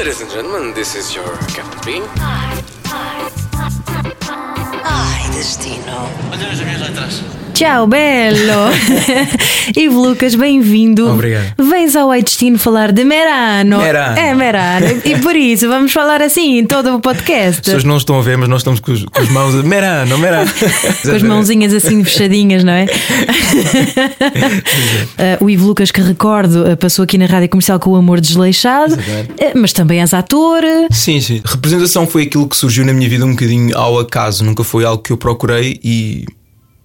Ladies and gentlemen, this is your Captain Bean. Ai, destino. Olha as minhas letras. Tchau, belo! Ivo Lucas, bem-vindo. Obrigado. Vens ao Ai Destino falar de Merano. Merano. É, Merano. E por isso vamos falar assim em todo o podcast. As pessoas não estão a ver, mas nós estamos com, os- com as mãos. a- Merano, merano. Com as mãozinhas assim fechadinhas, não é? Ah, o Ivo Lucas, que recordo, ah, passou aqui na rádio comercial com o amor desleixado, Exatamente. Ah, mas também és ator. Sim, sim. Representação foi aquilo que surgiu na minha vida um bocadinho ao acaso. Nunca foi algo que eu procurei e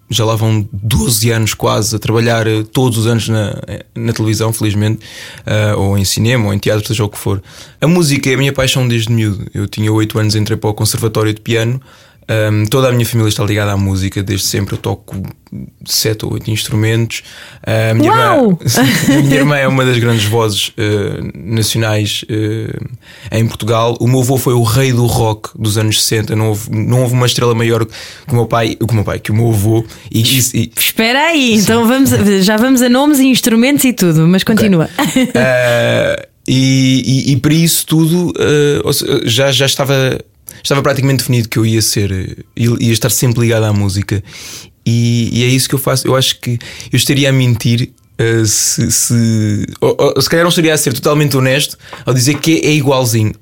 já lá vão 12 anos quase a trabalhar eh, todos os anos na, na televisão, felizmente, ah, ou em cinema, ou em teatro, seja o que for. A música é a minha paixão desde miúdo. Eu tinha 8 anos, entrei para o Conservatório de Piano. Ahm, toda a minha família está ligada à música, desde sempre eu toco sete ou oito instrumentos. A, minha irmã, a minha irmã é uma das grandes vozes eh, nacionais eh, em Portugal. O meu avô foi o rei do rock dos anos 60. Não houve, não houve uma estrela maior que o meu pai, que o meu pai, que o meu avô. E, e- Espera aí, então vamos, já vamos a nomes e instrumentos e tudo, mas continua. Eh, e, e- e para isso tudo já, já estava, estava praticamente definido que eu ia ser, eh, ia estar sempre ligado à música. E, e é isso que eu faço. Eu acho que eu estaria a mentir. eh, se, se, ou- ou se calhar não estaria a ser totalmente honesto ao dizer que é igualzinho.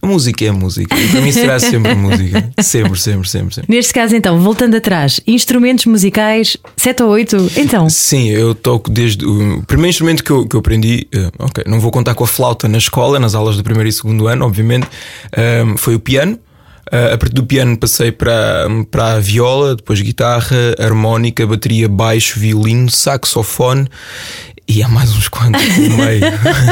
A música é a música. E para mim será sempre música. Sempre, sempre, sempre, sempre. Neste caso, então, voltando atrás, instrumentos musicais, 7 ou 8, então. Sim, eu toco desde o primeiro instrumento que eu, que eu aprendi. eh, ok, não vou contar com a flauta na escola, nas aulas do primeiro e segundo ano, obviamente. ehm, foi o piano. Eh, a partir do piano passei para, para a viola, depois guitarra, harmónica, bateria, baixo, violino, saxofone e há mais uns quantos no meio.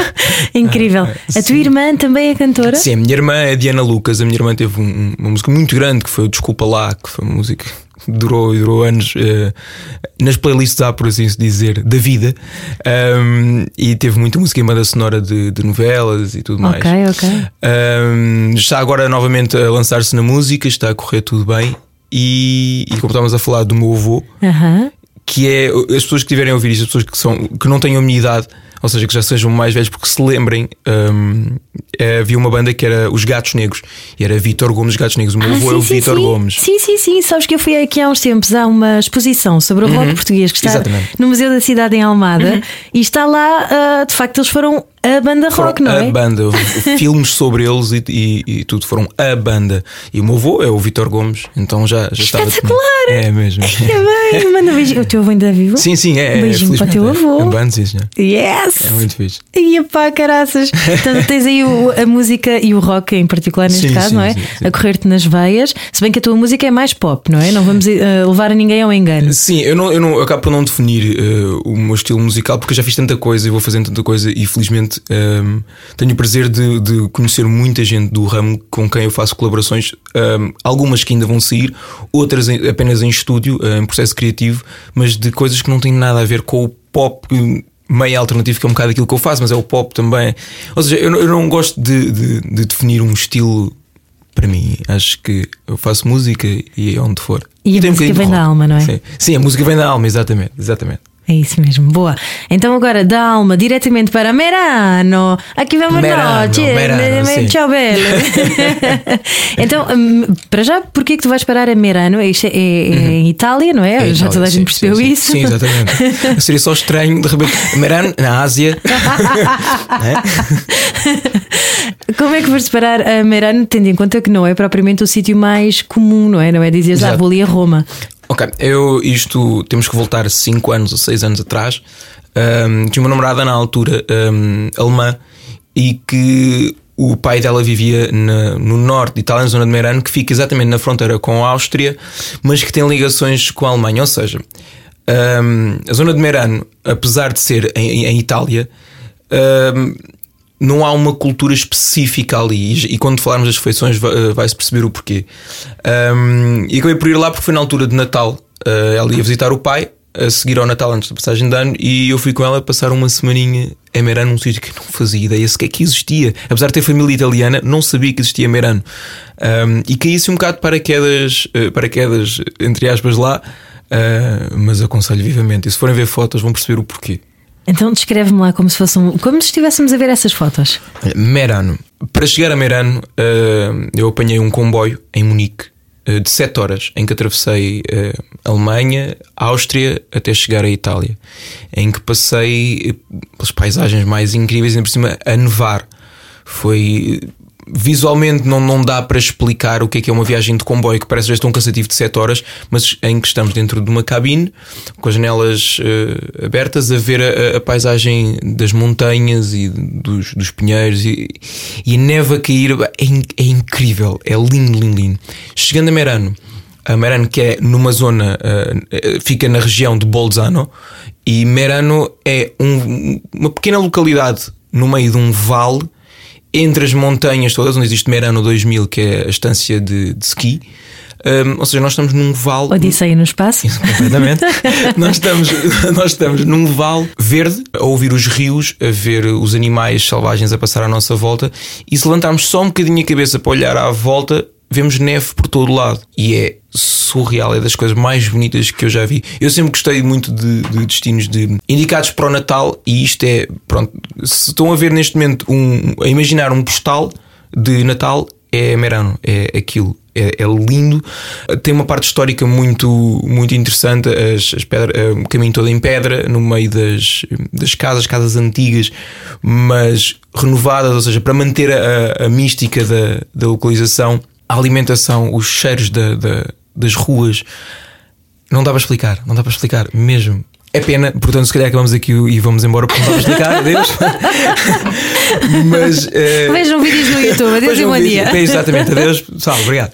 Incrível. A tua irmã também é cantora? Sim, a minha irmã é Diana Lucas. A minha irmã teve um- uma música muito grande que foi o Desculpa Lá, que foi uma música durou e durou anos eh, nas playlists há, por assim se dizer, da vida. Um, e teve muita música em banda sonora de, de novelas e tudo mais. Ok, ok. Um, está agora novamente a lançar-se na música, está a correr tudo bem. E, e como estávamos a falar do meu avô, Aham. que é as pessoas que tiverem a ouvir isto, as pessoas que, são, que não tenham a minha idade, ou seja, que já sejam mais velhos, porque se lembrem, hum, eh, havia uma banda que era Os Gatos Negros, e era Vitor Gomes Gatos Negros. O meu Ah, avô é o Vitor. Gomes. Sim, sim, sim. Sabes que eu fui aqui há uns tempos a uma exposição sobre o rock português que está Uhum. Exatamente. Uhum. no Museu da Cidade em Almada e está lá, ah, de facto, eles foram a banda rock, não a é? banda, filmes sobre eles e, e- e tudo foram a banda. E o meu avô é o Vitor Gomes, então já, já estava. Espetacular! É mesmo. É bem, manda um beijinho. O teu avô ainda é vivo? Sim, sim, é. Um beijinho é, para o teu felizmente, avô. É, é sim, senhor. Yes! É muito fixe. Ia pá, caraças. Portanto, tens aí o- a música e o rock em particular, neste Sim, caso, sim, não é? sim. A correr-te nas veias. Se bem que a tua música é mais pop, não é? Não vamos eh, levar a ninguém ao engano. Sim, eu, não, eu, não, eu acabo por não definir eh, o meu estilo musical porque eu já fiz tanta coisa e vou fazendo tanta coisa e felizmente ehm, tenho o prazer de, de conhecer muita gente do ramo com quem eu faço colaborações, ehm, algumas que ainda vão sair, outras em- apenas em estúdio, eh, em processo criativo, mas de coisas que não têm nada a ver com o pop. Meio alternativo, que é um bocado aquilo que eu faço, mas é o pop também. Ou seja, eu, não- eu não gosto de, de- de definir um estilo para mim. Acho que eu faço música e é onde for. E a tem um música de vem da alma, não é? Sim. Sim, a música vem da alma, exatamente, exatamente. É isso mesmo, boa. Então agora da alma diretamente para Merano. Aqui vamos Merano, nós. Merano, sim. Tchau, belo. então, hum, para já, porquê é que tu vais parar a Merano? Isto é, é- é em Itália, não é? É já Itália, toda a gente sim, percebeu sim, sim. isso. Sim, exatamente. Seria só estranho de repente. Meran, na Ásia. Como é que vais parar a Merano, tendo em conta que não é propriamente o sítio mais comum, não é? Não é dizer, ah, vou ali a Roma. Ok, eu isto temos que voltar 5 anos ou 6 anos atrás. Ahm, tinha uma namorada na altura ahm, alemã e que o pai dela vivia na- no norte de Itália, na zona de Merano, que fica exatamente na fronteira com a Áustria, mas que tem ligações com a Alemanha. Ou seja, ahm, a zona de Merano, apesar de ser em, em Itália, ahm, não há uma cultura específica ali. E, quando falarmos das refeições, eh, vai-se perceber o porquê. Um, e acabei por ir lá porque foi na altura de Natal. Uh, ela ia visitar o pai, a seguir ao Natal, antes da passagem de ano, e eu fui com ela passar uma semaninha em Merano, num sítio que não fazia ideia sequer que existia. Apesar de ter família italiana, não sabia que existia Merano. Um, e caí-se um bocado paraquedas, uh, paraquedas, entre aspas, lá. uh, mas aconselho vivamente. E se forem ver fotos, vão perceber o porquê. Então descreve-me lá como se fosse um, como se estivéssemos a ver essas fotos. Olha, Merano para chegar a Merano, uh, eu apanhei um comboio em Munique uh, de 7 horas, em que atravessei uh, Alemanha, Áustria, até chegar à Itália, em que passei pelas paisagens mais incríveis, e por cima a nevar. Foi visualmente não, não dá para explicar o que é que é uma viagem de comboio que parece já tão cansativo de 7 horas, mas em que estamos dentro de uma cabine com as janelas uh, abertas a ver a, a, paisagem das montanhas e dos, dos pinheiros e, e a neve a cair é, é incrível, é lindo, lindo, lindo. Chegando a Merano, a Merano que é numa zona, uh, fica na região de Bolzano e Merano é um, uma pequena localidade no meio de um vale entre as montanhas todas, onde existe Merano 2000, que é a estância de, de ski. Um, ou seja, nós estamos num vale. Odisseia no espaço? Isso, completamente. nós, estamos, nós estamos num vale verde, a ouvir os rios, a ver os animais selvagens a passar à nossa volta. E se levantarmos só um bocadinho a cabeça para olhar à volta, vemos neve por todo o lado. E é surreal, é das coisas mais bonitas que eu já vi. Eu sempre gostei muito de, de destinos de indicados para o Natal e isto é, pronto, se estão a ver neste momento um, a imaginar um postal de Natal, é Merano, é aquilo. É, é, lindo, tem uma parte histórica muito, muito interessante. As, as pedra, o caminho todo em pedra, no meio das, das casas, casas antigas, mas renovadas, ou seja, para manter a, a mística da, da localização a alimentação, os cheiros da, da, das ruas. Não dá para explicar, não dá para explicar mesmo. É pena, portanto, se calhar acabamos aqui e vamos embora porque não dá para explicar. Adeus. Mas. Uh, Vejam vídeos no YouTube. Adeus e bom dia. É, exatamente, adeus. Salve, obrigado.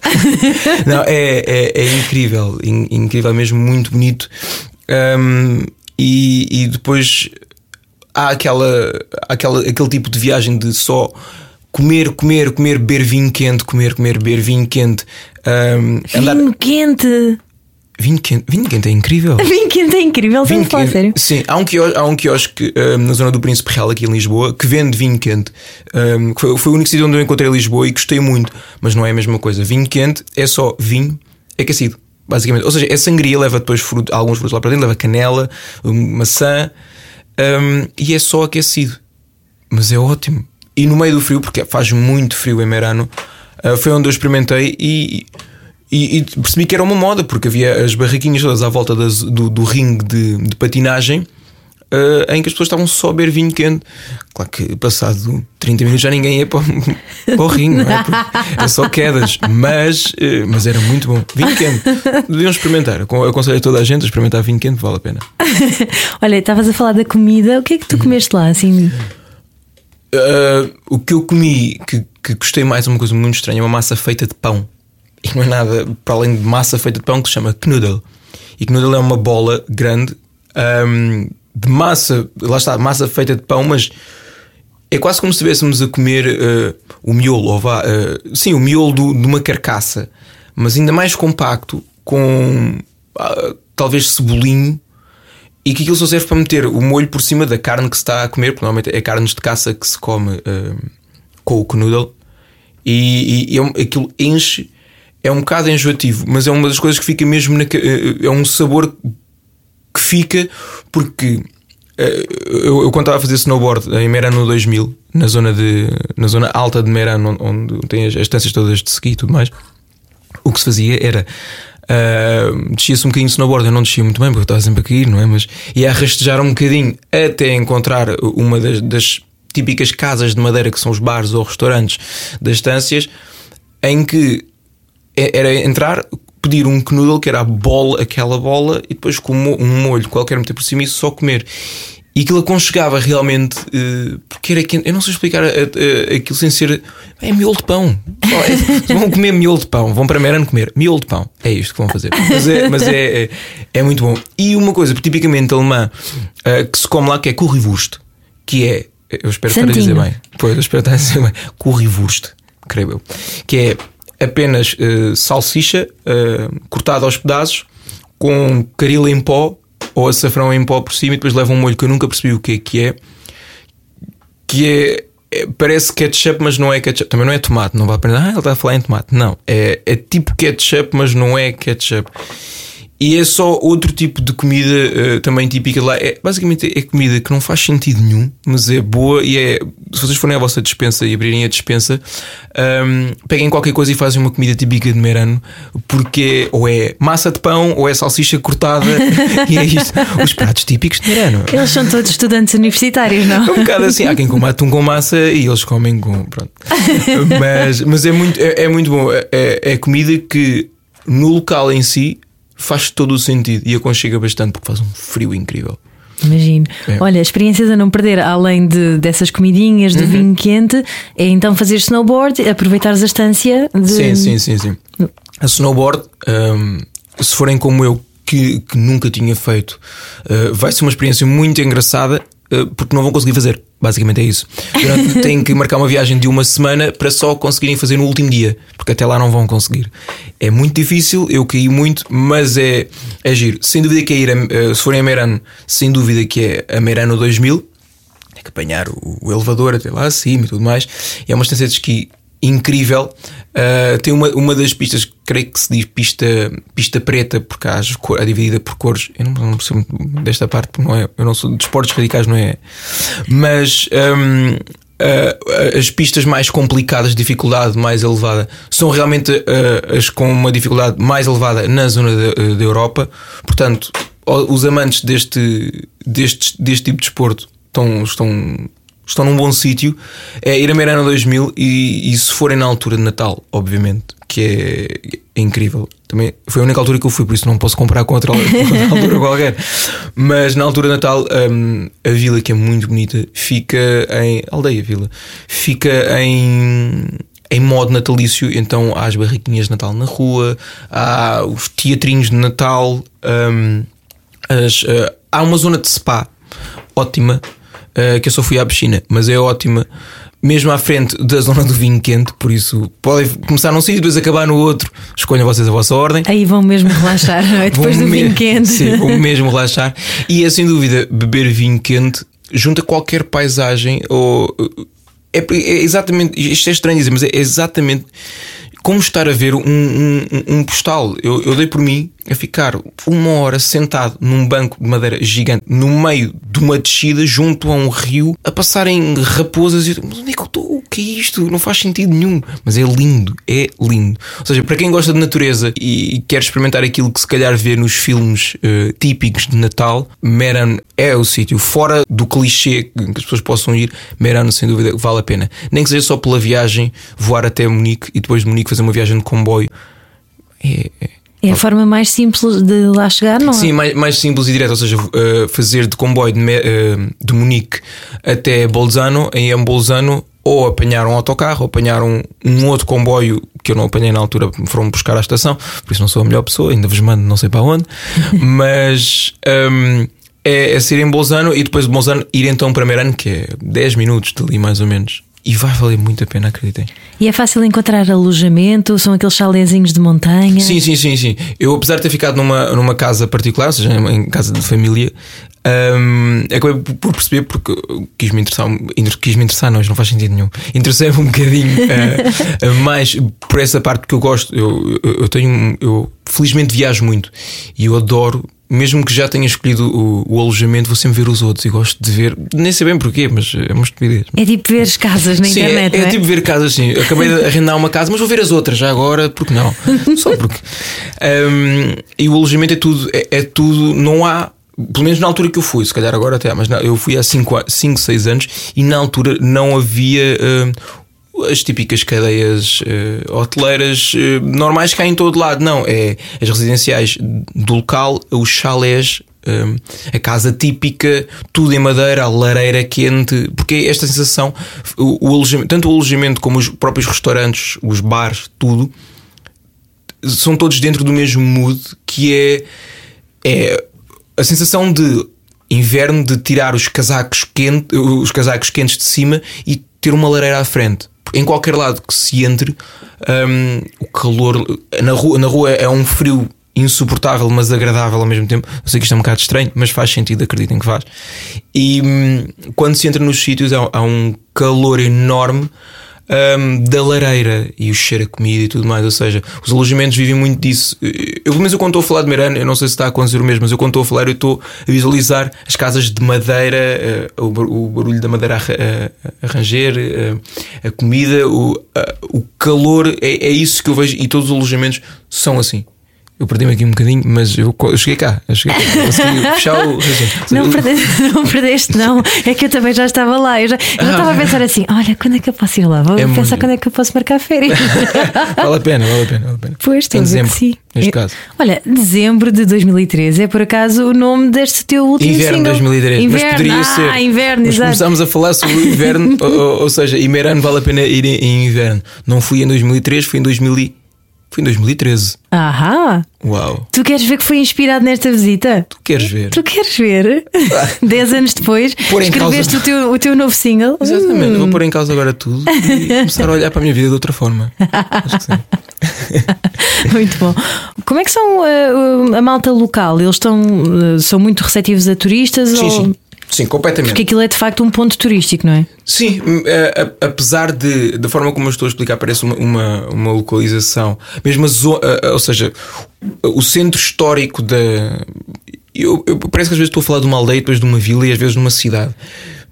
Não, é, é, é incrível, in, incrível mesmo, muito bonito. Um, e, e depois há aquela, aquela, aquele tipo de viagem de só comer, comer, comer, beber vinho quente, comer, comer, beber vinho quente. Um, andar... Vinho quente! Vinho quente, vinho quente é incrível. Vinho quente é incrível, vinho quente, falar sério. Sim, há um quiosque, há um quiosque um, na zona do Príncipe Real, aqui em Lisboa, que vende vinho quente. Um, foi, foi o único sítio onde eu encontrei Lisboa e gostei muito, mas não é a mesma coisa. Vinho quente é só vinho aquecido, basicamente. Ou seja, é sangria, leva depois fruto, alguns frutos lá para dentro, leva canela, maçã um, e é só aquecido. Mas é ótimo. E no meio do frio, porque faz muito frio em Merano, uh, foi onde eu experimentei e, e, e, percebi que era uma moda, porque havia as barraquinhas todas à volta das, do, do ringue de, de patinagem. Uh, em que as pessoas estavam só a beber vinho quente. Claro que passado 30 minutos já ninguém ia para para o ringue, não é? Era só quedas, mas, uh, mas era muito bom. Vinho quente, deviam experimentar. Aconselho a toda a gente a experimentar vinho quente, vale a pena. Olha, estavas a falar da comida, o que é que tu comeste lá assim? Uh, o que eu comi que, que gostei mais, uma coisa muito estranha, é uma massa feita de pão. E não é nada para além de massa feita de pão que se chama knudel. E knudel é uma bola grande um, de massa, lá está, massa feita de pão, mas é quase como se estivéssemos a comer uh, o miolo, ou vá, uh, sim, o miolo do, de uma carcaça, mas ainda mais compacto, com uh, talvez cebolinho e que aquilo só serve para meter o molho por cima da carne que se está a comer, porque normalmente é carnes de caça que se come uh, com o canoodle, e, e, e é aquilo enche, é um bocado enjoativo, mas é uma das coisas que fica mesmo na, uh, é um sabor que fica porque uh, eu, eu, quando estava a fazer snowboard em Merano 2000, na zona, de, na zona alta de Merano, onde, onde tem as, as estâncias todas de ski e tudo mais, o que se fazia era Uh, descia-se um bocadinho de snowboard, eu não descia muito bem porque estava sempre a cair, não é? Mas ia a rastejar um bocadinho até encontrar uma das, das típicas casas de madeira que são os bares ou restaurantes das estâncias, em que era entrar, pedir um canoodle que era a bola, aquela bola, e depois com um molho qualquer meter por cima e só comer. E aquilo aconchegava realmente, uh, porque era quente. Eu não sei explicar uh, uh, aquilo sem ser. É miolo de pão. É, vão comer miolo de pão, vão para Merano comer miolo de pão. É isto que vão fazer. Mas é, mas é, é, é muito bom. E uma coisa tipicamente alemã que se come lá que é currywurst, que é. Eu espero Santinho. estar a dizer bem. Pois, eu espero estar a dizer bem. Currywurst, creio eu. Que é apenas salsicha cortada aos pedaços com caril em pó ou açafrão em pó por cima e depois leva um molho que eu nunca percebi o que é que é. Que é, é parece ketchup, mas não é ketchup. Também não é tomate. Não vai aprender, ah, ele está a falar em tomate. Não, é, é tipo ketchup, mas não é ketchup. E é só outro tipo de comida uh, também típica lá. É, basicamente é comida que não faz sentido nenhum, mas é boa e é. Se vocês forem à vossa dispensa e abrirem a dispensa, um, peguem qualquer coisa e fazem uma comida típica de Merano, porque ou é massa de pão ou é salsicha cortada e é isto. Os pratos típicos de Merano. Eles são todos estudantes universitários, não? É um bocado assim, há quem coma atum com massa e eles comem com. Pronto. mas, mas é muito, é, é muito bom. É, é comida que no local em si faz todo o sentido e aconchega bastante porque faz um frio incrível. Imagino. É. Olha, experiências a não perder, além de, dessas comidinhas, do uhum. vinho quente, é então fazer snowboard, aproveitar a estância. De... Sim, sim, sim, sim. A snowboard, um, se forem como eu, que, que nunca tinha feito, uh, vai ser uma experiência muito engraçada porque não vão conseguir fazer. Basicamente é isso. Durante, têm que marcar uma viagem de uma semana para só conseguirem fazer no último dia, porque até lá não vão conseguir. É muito difícil, eu caí muito, mas é, é giro. Sem dúvida que é ir, a, eh, se forem a Merano, sem dúvida que é a Merano 2000, tem que apanhar o, elevador até lá acima e tudo mais. É uma estância de esqui incrível. Uh, tem uma, uma das pistas, creio que se diz pista, pista preta, porque há a dividida por cores. Eu não, não percebo desta parte, porque não é, eu não sou de esportes radicais, não é? Mas. Um, Uh, as pistas mais complicadas, dificuldade mais elevada, são realmente uh, as com uma dificuldade mais elevada na zona da Europa. Portanto, os amantes deste, deste, deste tipo de desporto estão, estão estão num bom sítio, é ir a Meirana 2000 e, e se forem na altura de Natal, obviamente, que é, é, incrível. Também foi a única altura que eu fui, por isso não posso comparar com outra, outra altura qualquer. Mas na altura de Natal, um, a vila que é muito bonita fica em. Aldeia Vila, fica em em modo natalício, então há as barraquinhas de Natal na rua, há os teatrinhos de Natal, um, as, uh, há uma zona de spa ótima uh, que eu só fui à piscina, mas é ótima. Mesmo à frente da zona do vinho quente, por isso podem começar num sítio e depois acabar no outro. Escolham vocês a vossa ordem. Aí vão mesmo relaxar, não é? Depois do vinho quente. Sim, vão mesmo relaxar. E é sem dúvida beber vinho quente junto a qualquer paisagem ou. É, é exatamente. Isto é estranho dizer, mas é exatamente como estar a ver um, um, um postal. Eu, eu dei por mim a ficar uma hora sentado num banco de madeira gigante no meio de uma descida junto a um rio a passarem raposas e eu, onde é que eu estou? Que é isto? Não faz sentido nenhum. Mas é lindo, é lindo. Ou seja, para quem gosta de natureza e, quer experimentar aquilo que se calhar vê nos filmes uh, típicos de Natal, Meran é o sítio. Fora do clichê que as pessoas possam ir, Meran sem dúvida vale a pena. Nem que seja só pela viagem, voar até Munique e depois de Munique fazer uma viagem de comboio. É, é é a forma mais simples de lá chegar, não é? Sim, mais, mais simples e direta, ou seja, uh, fazer de comboio de, uh, de Munique até Bolzano, em Bolzano, ou apanhar um autocarro, ou apanhar um, um, outro comboio que eu não apanhei na altura, foram buscar à estação, por isso não sou a melhor pessoa, ainda vos mando não sei para onde, mas um, é, é ser em Bolzano e depois de Bolzano ir então para Merano, que é 10 minutos dali mais ou menos. E vai valer muito a pena, acreditem. E é fácil encontrar alojamento? São aqueles chalezinhos de montanha? Sim, sim, sim, sim. Eu, apesar de ter ficado numa, numa casa particular, ou seja, em casa de família, um, acabei por perceber porque quis me interessar, quis me interessar, não, não faz sentido nenhum. Interessei-me um bocadinho uh, mais por essa parte que eu gosto. Eu, eu, eu tenho, eu felizmente viajo muito e eu adoro mesmo que já tenha escolhido o, o, alojamento, vou sempre ver os outros e gosto de ver, nem sei bem porquê, mas é uma estupidez. É tipo ver as casas na sim, internet. É, é, é, tipo ver casas, sim. Acabei de arrendar uma casa, mas vou ver as outras já agora, porque não? Só porque. Um, e o alojamento é tudo, é, é, tudo, não há. Pelo menos na altura que eu fui, se calhar agora até, mas eu fui há 5, 6 anos e na altura não havia uh, as típicas cadeias uh, hoteleiras uh, normais cá em todo lado. Não, é as residenciais do local, os chalés, um, eh, a casa típica, tudo em madeira, a lareira quente, porque é esta sensação, o, o tanto o alojamento como os próprios restaurantes, os bares, tudo, são todos dentro do mesmo mood que é, é a sensação de inverno de tirar os casacos quentes, os casacos quentes de cima e ter uma lareira à frente em qualquer lado que se entre, um, o calor na rua, na rua é um frio insuportável, mas agradável ao mesmo tempo. Eu sei que isto é um bocado estranho, mas faz sentido, acreditem que faz. E hum, quando se entra nos sítios, há, há, um calor enorme. Hum, da lareira e o cheiro a comida e tudo mais. Ou seja, os alojamentos vivem muito disso. Eu, mas eu quando estou a falar de Meirano, eu não sei se está a acontecer o mesmo, mas eu quando estou a falar, eu estou a visualizar as casas de madeira, uh, o, bar- o barulho da madeira a, a- a uh, a comida, o, o calor, é, é isso que eu vejo e todos os alojamentos são assim. Eu perdi-me aqui um bocadinho, mas eu, eu cheguei cá. Eu cheguei cá. Consegui fechar o. Não perdeste, não perdeste, não. É que eu também já estava lá. Eu já, eu já estava a pensar assim: olha, quando é que eu posso ir lá? Vou É pensar muito- quando é que eu posso marcar férias. Vale a pena, vale a pena. Vale a pena. Pois, estou em a ver que dezembro, sim. neste É- caso. Olha, dezembro de 2013 é por acaso o nome deste teu último Inverno single. 2013, Inverno. mas poderia ah, ser. inverno, mas exato. começámos a falar sobre o inverno, ou, ou- seja, em vale a pena ir em, em inverno. Não fui em 2003, fui em 2000 fui em 2013. Ahá! Uau, Tu queres ver que foi inspirado nesta visita? tu queres ver? Tu queres ver? Dez anos depois, Pôr em escreveste causa- o, teu, o teu novo single. Exatamente, Hum. vou pôr em causa agora tudo e começar a olhar para a minha vida de outra forma. Acho que sim. Muito bom. Como é que são uh, uh, a malta local? Eles estão, uh, são muito receptivos a turistas? Sim, ou... sim. Sim, completamente. Porque aquilo é de facto um ponto turístico, não é? Sim, a- a- apesar de da forma como eu estou a explicar, parece uma, uma, uma localização, mesmo a zona, ou seja, o centro histórico da. Eu, eu- parece que às vezes estou a falar de uma aldeia, depois de uma vila e às vezes de uma cidade.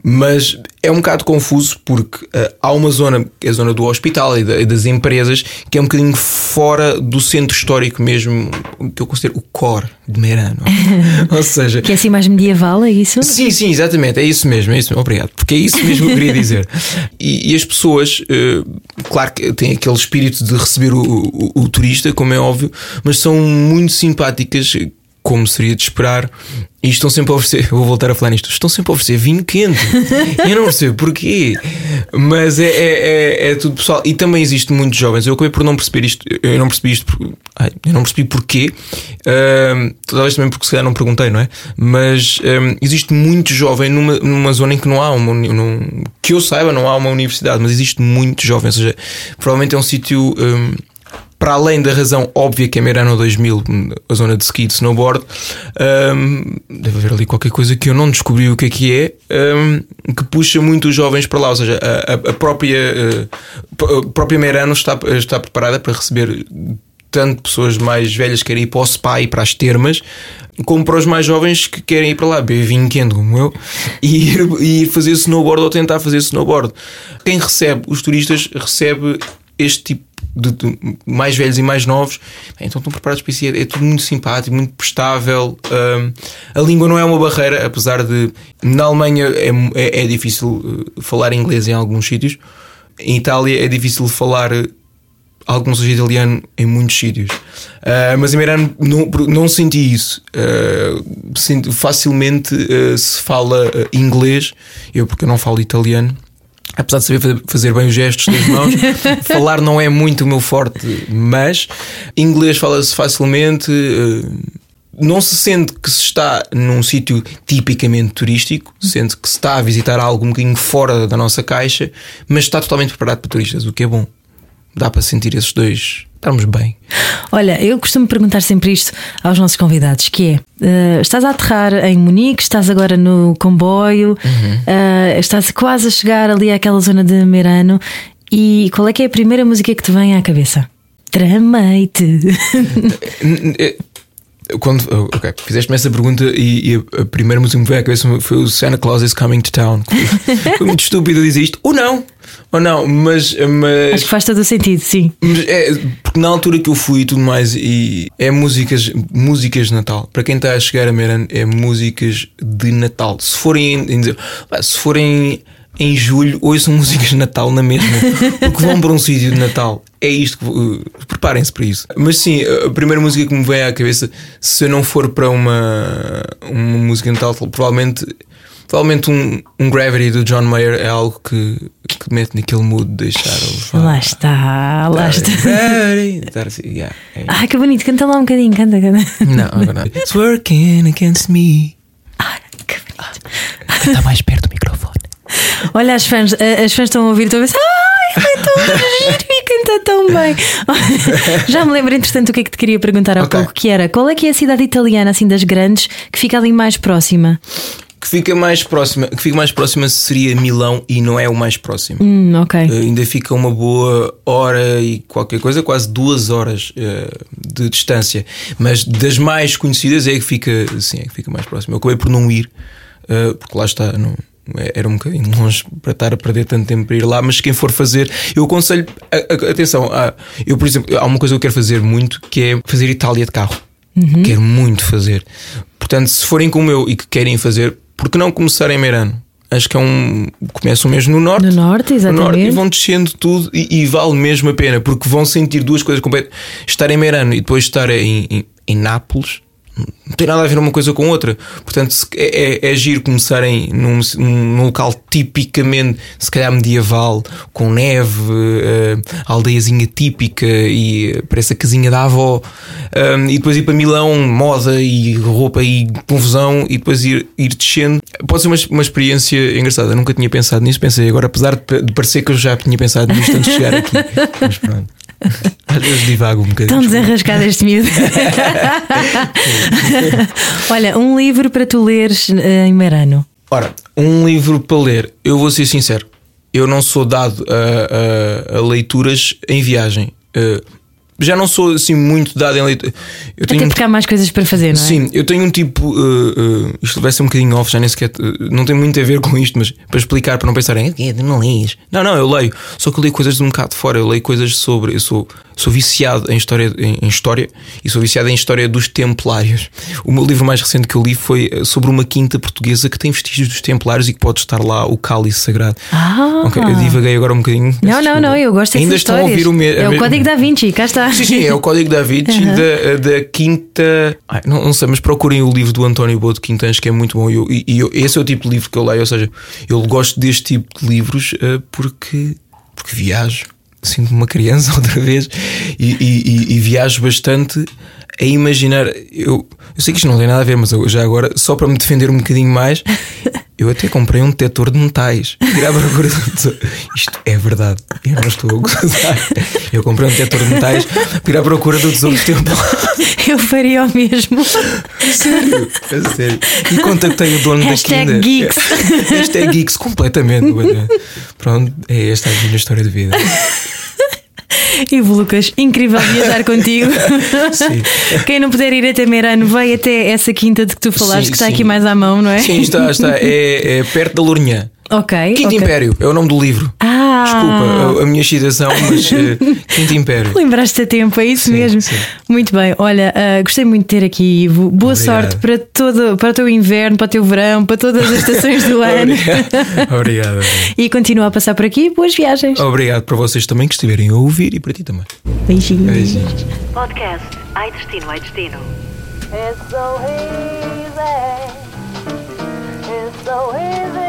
Mas é um bocado confuso porque ah, há uma zona, que é a zona do hospital e, da- e das empresas, que é um bocadinho fora do centro histórico mesmo, que eu considero o core de Meirano. ou seja, Que é assim mais medieval, é isso? Sim, sim, exatamente, é isso mesmo, é isso mesmo. Obrigado, porque é isso mesmo que eu queria dizer. E, e as pessoas, eh, claro que têm aquele espírito de receber o, o- o turista, como é óbvio, mas são muito simpáticas, como seria de esperar, e estão sempre a oferecer, vou voltar a falar nisto, estão sempre a oferecer vinho quente. Eu não percebo porquê, mas é, é, é, é tudo pessoal. E também existe muitos jovens, eu acabei por não perceber isto, eu não percebi isto, ai, eu não percebi porquê, Ahm, talvez também porque se calhar não perguntei, não é? Mas ahm, existe muito jovem numa, numa zona em que não há uma, num- que eu saiba, não há uma universidade, mas existe muito jovem, ou seja, provavelmente é um sítio. ahm, para além da razão óbvia que é Meirano 2000, a zona de ski de snowboard, ahm, deve haver ali qualquer coisa que eu não descobri o que é que é, ahm, que puxa muito os jovens para lá. Ou seja, a, a- própria, eh, a própria Meirano está, está preparada para receber tanto pessoas mais velhas que querem ir para o spa e para as termas, como para os mais jovens que querem ir para lá, beber vinho quente como eu, e ir, e ir fazer snowboard ou tentar fazer snowboard. Quem recebe os turistas recebe este tipo de, de mais velhos e mais novos, então estão preparados para isso. É, é tudo muito simpático, muito prestável. Hum, a língua não é uma barreira, apesar de na Alemanha é, é, é difícil eh, falar inglês em alguns sítios. Em Itália é difícil falar eh, não seja italiano em muitos sítios. Ah, mas em Meirano não, não senti isso. Sinto- facilmente ah, se fala inglês, eu porque não falo italiano. Apesar de saber fa- fazer bem os gestos das mãos, falar não é muito o meu forte, mas inglês fala-se facilmente. ah, não se sente que se está num sítio tipicamente turístico, sente que se está a visitar algo um bocadinho fora da nossa caixa, mas está totalmente preparado para turistas, o que é bom. Dá para sentir esses dois, estarmos bem. Olha, eu costumo perguntar sempre isto aos nossos convidados, que é eh, estás a aterrar em Munique, estás agora no comboio, Uhum. eh, estás quase a chegar ali àquela zona de Merano e qual é que é a primeira música que te vem à cabeça? Tramei-te. Quando, oh, ok, fizeste-me essa pergunta e, e a, primeira música que me veio à cabeça foi o Santa Claus is Coming to Town. Foi, muito estúpido dizer isto, ou não, ou não, mas, mas Acho que faz todo o sentido, sim. É, porque na altura que eu fui e tudo mais, e é músicas, músicas de Natal. Para quem está a chegar a Meran, é músicas de Natal. Se forem em, dizer, se forem em julho, ouçam músicas de Natal na mesma, porque vão para um sítio de Natal. É isto que uh, preparem-se para isso. Mas sim, a primeira música que me vem à cabeça, se eu não for para uma, uma música de Natal, provavelmente. Provavelmente um, um Gravity do John Mayer é algo que, que mete naquele mood de deixar levar. Lá está, lá está. Gravity, assim, yeah, é. Ai, que bonito, canta lá um bocadinho, canta, canta. Não, agora não. It's working against me. Ai, que bonito. Está mais perto do microfone. Olha, as fãs, eh, as fãs estão a ouvir, estão a pensar, ai, foi tão giro e canta tão bem. Já me lembro, entretanto, o que é que te queria perguntar há Ok. pouco, que era qual é que é a cidade italiana, assim, das grandes, que fica ali mais próxima? que fica mais próxima, que fica mais próxima seria Milão e não é o mais próximo. Hum, ok. Uh, ainda fica uma boa hora e qualquer coisa, quase duas horas uh, de distância. Mas das mais conhecidas é que fica, sim, é que fica mais próximo. Eu acabei por não ir, uh, porque lá está, não, era um bocadinho longe para estar a perder tanto tempo para ir lá, mas quem for fazer, eu aconselho, a, a, atenção, a, eu por exemplo, há uma coisa que eu quero fazer muito que é fazer Itália de carro. Uhum. Quero muito fazer. Portanto, se forem como eu e que querem fazer, por que não começar em Merano? Acho que é um. Começam mesmo no norte. No norte, exatamente. No norte e vão descendo tudo e, e, vale mesmo a pena, porque vão sentir duas coisas completas. Estar em Merano e depois estar em, em, em Nápoles não tem nada a ver uma coisa com outra. Portanto, é, é, é giro começarem num, num, local tipicamente, se calhar medieval, com neve, uh, aldeiazinha típica e parece a casinha da avó, um, e depois ir para Milão, moda e roupa e confusão, e depois ir, ir descendo. Pode ser uma, uma experiência engraçada. Eu nunca tinha pensado nisso. Pensei agora, apesar de parecer que eu já tinha pensado nisto antes de chegar aqui. Mas pronto. Às vezes divago um bocadinho. Tão desenrascado este miúdo. Olha, um livro para tu leres eh, em Marano. Ora, um livro para ler, eu vou ser sincero, eu não sou dado a, a, a leituras em viagem. Uh, já não sou assim muito dado em leitura. Eu tenho Até porque um... há mais coisas para fazer, não é? Sim, eu tenho um tipo. Uh, uh, isto vai ser um bocadinho off, já nem sequer. Uh, não tem muito a ver com isto, mas para explicar, para não pensarem, não lês. Não, não, eu leio. Só que eu leio coisas de um bocado de fora. Eu leio coisas sobre. Eu sou, sou viciado em história, em, em, história e sou viciado em história dos Templários. O meu livro mais recente que eu li foi sobre uma quinta portuguesa que tem vestígios dos Templários e que pode estar lá o cálice sagrado. Ah! Ok, eu divaguei agora um bocadinho. Não, não, não, eu gosto Ainda estão a ouvir o mesmo. É o Código da Vinci, cá está. Sim, sim, é o Código da Vinci uhum. da, da quinta. Ai, não, não, sei, mas procurem o livro do António Bodo Quintans, que é muito bom. E, e eu, esse é o tipo de livro que eu leio, ou seja, eu gosto deste tipo de livros uh, porque, porque viajo. Sinto-me uma criança outra vez e, e, e, viajo bastante a imaginar. Eu, eu sei que isto não tem nada a ver, mas eu, já agora, só para me defender um bocadinho mais, eu até comprei um detector de metais. Tirar a procura Isto é verdade. Eu não estou a gozar. Eu comprei um detector de metais para ir à procura do tesouro do tempo. Eu faria o mesmo. Sério, é sério. E contactei o dono Hashtag da Kinda. Geeks. Hashtag Geeks, completamente. Pronto, é esta a minha história de vida. Ivo Lucas, incrível viajar contigo. Quem não puder ir até Meirano, vai até essa quinta de que tu falaste, sim, que está sim. aqui mais à mão, não é? Sim, está, está. É, é perto da Lourinhã. Ok. Quinto okay. Império é o nome do livro. Ah! Desculpa a, a minha excitação, mas uh, Quinto Império. Lembraste a tempo, é isso sim, mesmo. Sim. Muito bem. Olha, uh, gostei muito de ter aqui, Ivo. Boa Obrigado. sorte para, todo, para o teu inverno, para o teu verão, para todas as estações do ano. Obrigado. Obrigado. E continua a passar por aqui. Boas viagens. Obrigado para vocês também que estiverem a ouvir e para ti também. Beijinhos. Beijinhos. Podcast Ai Destino, Ai Destino. It's so easy. It's so easy.